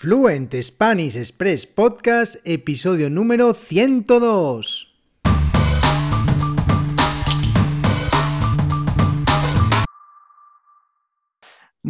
Fluent Spanish Express Podcast, episodio número 102.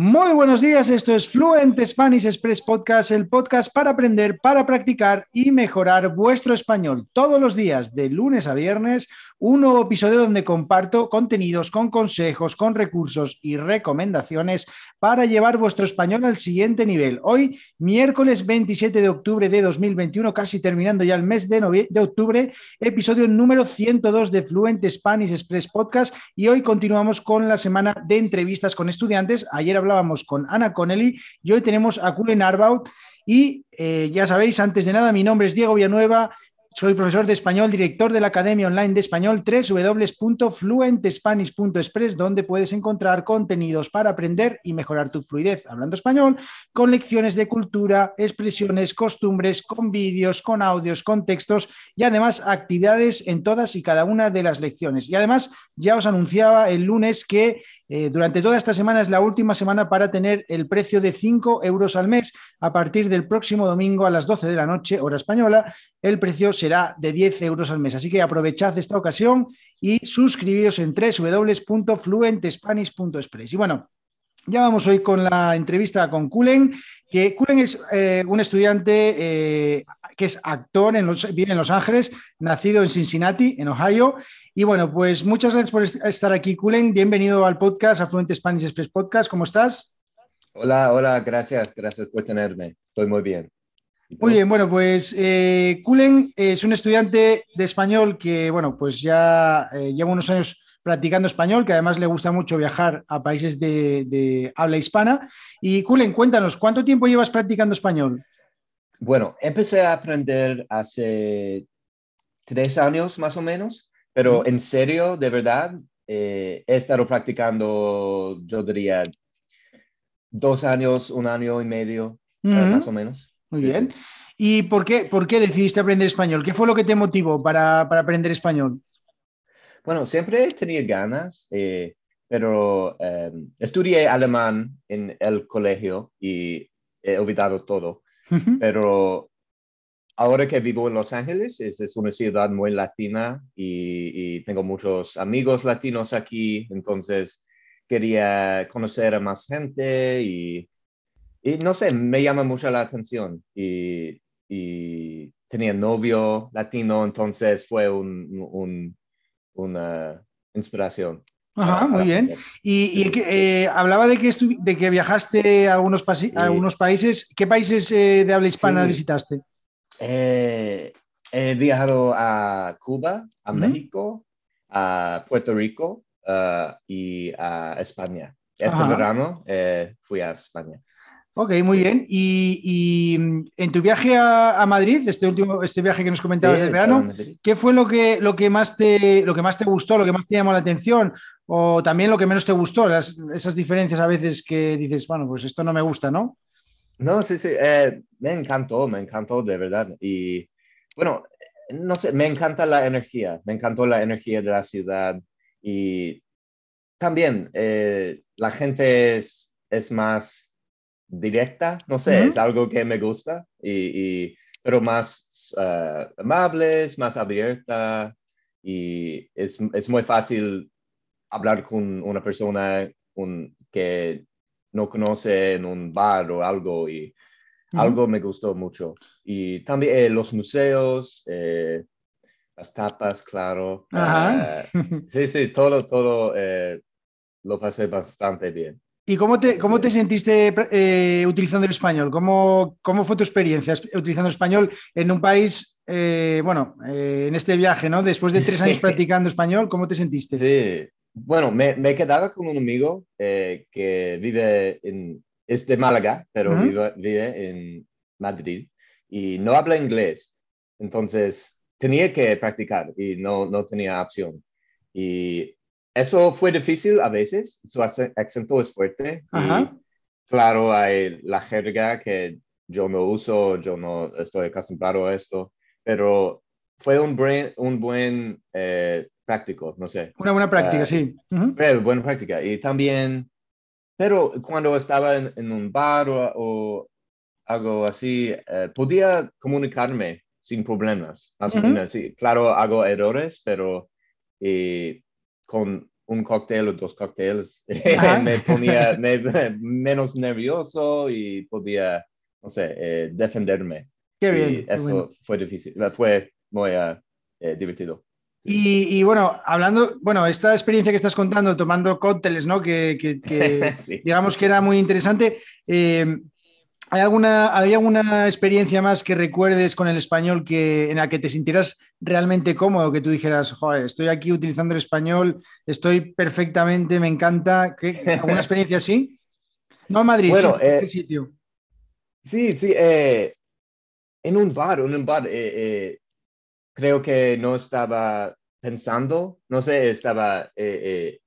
Muy buenos días, esto es Fluent Spanish Express Podcast, el podcast para aprender, para practicar y mejorar vuestro español. Todos los días, de lunes a viernes, un nuevo episodio donde comparto contenidos con consejos, con recursos y recomendaciones para llevar vuestro español al siguiente nivel. Hoy, miércoles 27 de octubre de 2021, casi terminando ya el mes de, octubre, episodio número 102 de Fluent Spanish Express Podcast y hoy continuamos con la semana de entrevistas con estudiantes. Ayer hablábamos con Ana Connelly y hoy tenemos a Kulen Arbaut. Y eh, ya sabéis, antes de nada, mi nombre es Diego Villanueva. Soy profesor de español, director de la Academia Online de Español, www.fluentespanish.express, donde puedes encontrar contenidos para aprender y mejorar tu fluidez hablando español, con lecciones de cultura, expresiones, costumbres, con vídeos, con audios, con textos y además actividades en todas y cada una de las lecciones. Y además, ya os anunciaba el lunes que eh, durante toda esta semana es la última semana para tener el precio de 5 euros al mes. A partir del próximo domingo a las 12 de la noche, hora española, el precio será de 10 euros al mes. Así que aprovechad esta ocasión y suscribíos en www.fluentespanish.express. Y bueno, ya vamos hoy con la entrevista con Kulen, que Kulen es eh, un estudiante eh, que es actor, en los, vive en Los Ángeles, nacido en Cincinnati, en Ohio. Y bueno, pues muchas gracias por estar aquí, Kulen. Bienvenido al podcast, a Fluent Spanish Express Podcast. ¿Cómo estás? Hola, hola, gracias, gracias por tenerme. Estoy muy bien. Muy bien, bueno, pues eh, Kulen es un estudiante de español que, bueno, pues ya eh, lleva unos años practicando español, que además le gusta mucho viajar a países de, habla hispana. Y Kulen, cuéntanos, ¿cuánto tiempo llevas practicando español? Bueno, empecé a aprender hace tres años más o menos, pero en serio, de verdad, eh, he estado practicando, yo diría, dos años, un año y medio, eh, más o menos. Muy bien. ¿Y por qué, por qué decidiste aprender español? ¿Qué fue lo que te motivó para aprender español? Bueno, siempre tenido ganas, eh, pero em, estudié alemán en el colegio y he olvidado todo. Pero ahora que vivo en Los Ángeles, es, una ciudad muy latina y, tengo muchos amigos latinos aquí, entonces quería conocer a más gente y, no sé, me llama mucho la atención y, tenía novio latino, entonces fue un una inspiración. Ajá, muy bien. Y, eh, hablaba de que, de que viajaste a algunos, algunos países. ¿Qué países eh, de habla hispana visitaste? Eh, he viajado a Cuba, a México, a Puerto Rico y a España. Este verano fui a España. Ok, muy bien. Y, mm, en tu viaje a, Madrid, este último, este viaje que nos comentabas de verano, ¿qué fue lo que, lo, que más te, lo que más te gustó, lo que más te llamó la atención? O también lo que menos te gustó, esas diferencias a veces que dices, bueno, pues esto no me gusta, ¿no? No, sí, sí, eh, me encantó, me encantó de verdad. Y bueno, no sé, me encanta la energía, me encantó la energía de la ciudad. Y también eh, la gente es, es más directa, no sé, es algo que me gusta, y, pero más uh, amables, más abierta y es, es, muy fácil hablar con una persona que no conoce en un bar o algo y algo me gustó mucho. Y también eh, los museos, eh, las tapas, claro. Sí, sí, todo, todo lo pasé bastante bien. ¿Y cómo te, cómo te sentiste eh, utilizando el español? ¿Cómo, ¿Cómo, fue tu experiencia utilizando el español en un país, eh, bueno, eh, en este viaje, ¿no? Después de tres años practicando español, ¿cómo te sentiste? Sí, bueno, me, me quedaba con un amigo que vive en, es de Málaga, pero vive, vive, en Madrid y no habla inglés. Entonces tenía que practicar y no, no tenía opción. Y eso fue difícil a veces, su acento es fuerte. Y claro, hay la jerga que yo no uso, yo no estoy acostumbrado a esto, pero fue un, buen, un buen eh, práctico, no sé. Una buena práctica, uh, sí. buena práctica. Y también, pero cuando estaba en, un bar o, algo así, eh, podía comunicarme sin problemas. sí, claro, hago errores, pero eh, con un cóctel o dos cócteles me ponía menos nervioso y podía, no sé, eh, defenderme. Qué bien. eso fue difícil, fue muy divertido. Y, bueno, hablando, bueno, esta experiencia que estás contando, tomando cócteles, ¿no? Que, digamos que era muy interesante. Eh, ¿hay, alguna, ¿Hay alguna experiencia más que recuerdes con el español que, en la que te sintieras realmente cómodo? Que tú dijeras, joder, estoy aquí utilizando el español, estoy perfectamente, me encanta. ¿Alguna experiencia así? No en Madrid, bueno, ¿en qué eh, sitio? Sí, sí. Eh, en un bar, en un bar creo que no estaba pensando, no sé, estaba, eh, eh,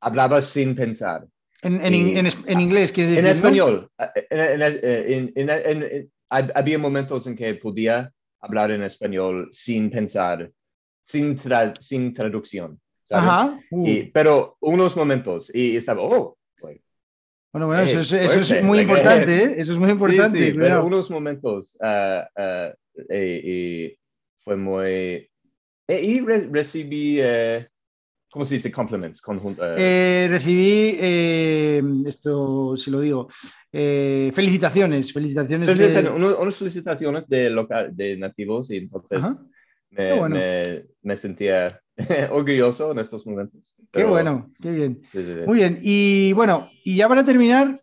hablaba sin pensar. En, en, en, inglés, ¿quieres decir? En español. Eh, había momentos en que podía hablar en español sin pensar, sin, sin traducción. Ajá. Uh. pero unos momentos y estaba, oh, bueno, bueno, eso, es, eso es muy importante, ¿eh? Eso es muy importante. Sí, sí, pero unos momentos uh, uh, y fue muy... Eh, y recibí, eh, ¿cómo se dice? Compliments. Eh. recibí, esto si lo digo, felicitaciones, felicitaciones. unas felicitaciones de, local, de nativos y entonces me, me, sentía orgulloso en estos momentos. Qué bueno, qué bien. Muy bien. Y bueno, y ya para terminar,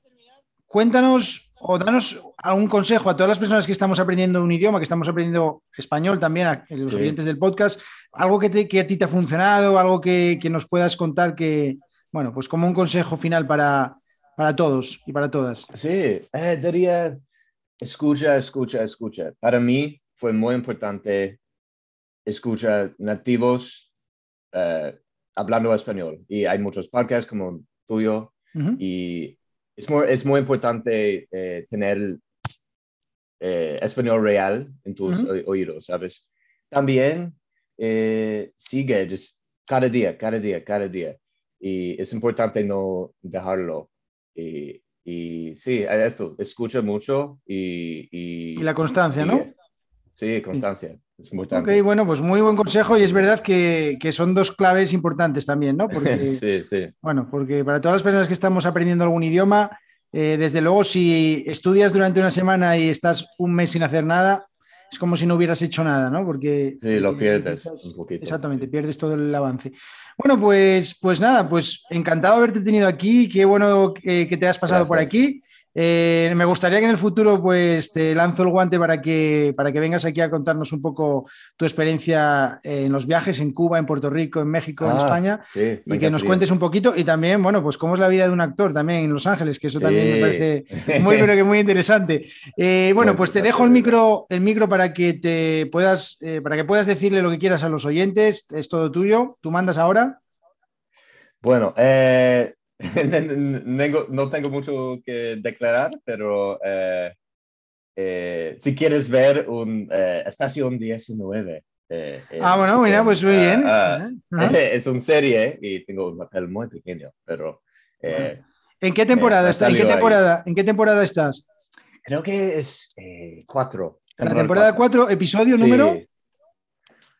cuéntanos o danos algún consejo a todas las personas que estamos aprendiendo un idioma, que estamos aprendiendo español también, a los oyentes del podcast, algo que, a ti te ha funcionado, algo que, nos puedas contar que, bueno, pues como un consejo final para, para todos y para todas. Sí, eh, diría, escucha, escucha, escucha. Para mí fue muy importante escuchar nativos eh, hablando español y hay muchos podcasts como tuyo y es muy, es muy importante eh, tener eh, español real en tus oídos, ¿sabes? También eh, sigue cada día, cada día, cada día. Y es importante no dejarlo. Y, y sí, esto, escucha mucho y... Y, la constancia, ¿no? Sí, constancia. Es importante. Ok, bueno, pues muy buen consejo y es verdad que, que, son dos claves importantes también, ¿no? Porque, sí, sí. Bueno, porque para todas las personas que estamos aprendiendo algún idioma, eh, desde luego, si estudias durante una semana y estás un mes sin hacer nada, es como si no hubieras hecho nada, ¿no? Porque... Sí, lo pierdes un poquito. Exactamente, pierdes todo el avance. Bueno, pues, pues nada, pues encantado de haberte tenido aquí, qué bueno que, que te has pasado por aquí. Eh, me gustaría que en el futuro pues te lanzo el guante para que, para que vengas aquí a contarnos un poco tu experiencia en los viajes en Cuba, en Puerto Rico, en México, en ah, España y que nos cuentes un poquito y también, bueno, pues cómo es la vida de un actor también en Los Ángeles, que eso también me parece muy, pero que muy interesante. Eh, bueno, pues te dejo el micro, el micro para que te puedas, eh, para que puedas decirle lo que quieras a los oyentes. Es todo tuyo. Tú mandas ahora. Bueno, eh, no tengo mucho que declarar, pero eh, eh, si quieres ver un eh, Estación 19. ah, bueno, mira, pues muy bien. Ah, es una serie y tengo un papel muy pequeño, pero... ¿En qué temporada estás? ¿En qué temporada, ¿En qué temporada estás? Creo que es cuatro. La temporada 4, episodio número...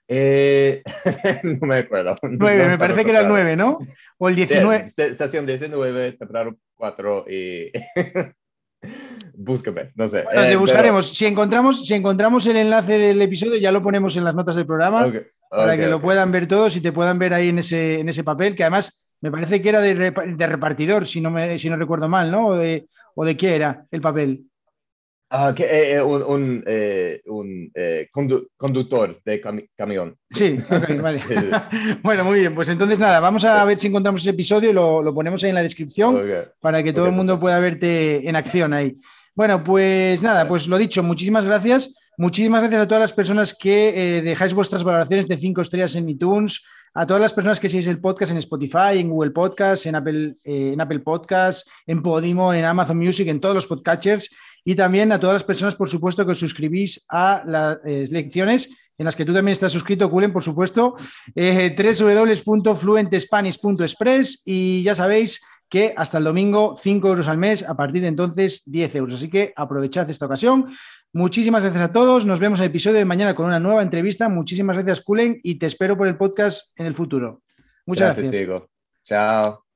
Eh, no me acuerdo. 9, me parece que era el 9, ¿no? O el 19. Estación 19, temporada 4 y... Búscame, no sé. Bueno, te eh, buscaremos. Si, encontramos, si encontramos el enlace del episodio, ya lo ponemos en las notas del programa para que lo puedan ver todos y te puedan ver ahí en ese, en ese papel, que además me parece que era de, de repartidor, si no, me, si no recuerdo mal, ¿no? O de, o de qué era el papel. Ah, que, eh, eh, un, un, eh, un conductor de camión. Sí, vale. bueno, muy bien. Pues entonces nada, vamos a ver si encontramos ese episodio y lo, lo ponemos ahí en la descripción para que todo el mundo pueda verte en acción ahí. Bueno, pues nada, pues lo dicho, muchísimas gracias. Muchísimas gracias a todas las personas que dejáis vuestras valoraciones de cinco estrellas en iTunes, a todas las personas que seguís el podcast en Spotify, en Google Podcasts, en Apple, en Apple Podcasts, en Podimo, en Amazon Music, en todos los podcatchers y también a todas las personas, por supuesto, que os suscribís a las eh, lecciones en las que tú también estás suscrito, Kulen, por supuesto, eh, www.fluentespanish.express y ya sabéis que hasta el domingo 5 euros al mes, a partir de entonces 10 euros. Así que aprovechad esta ocasión. Muchísimas gracias a todos. Nos vemos en el episodio de mañana con una nueva entrevista. Muchísimas gracias, Kulen, y te espero por el podcast en el futuro. Muchas gracias. gracias. Chao.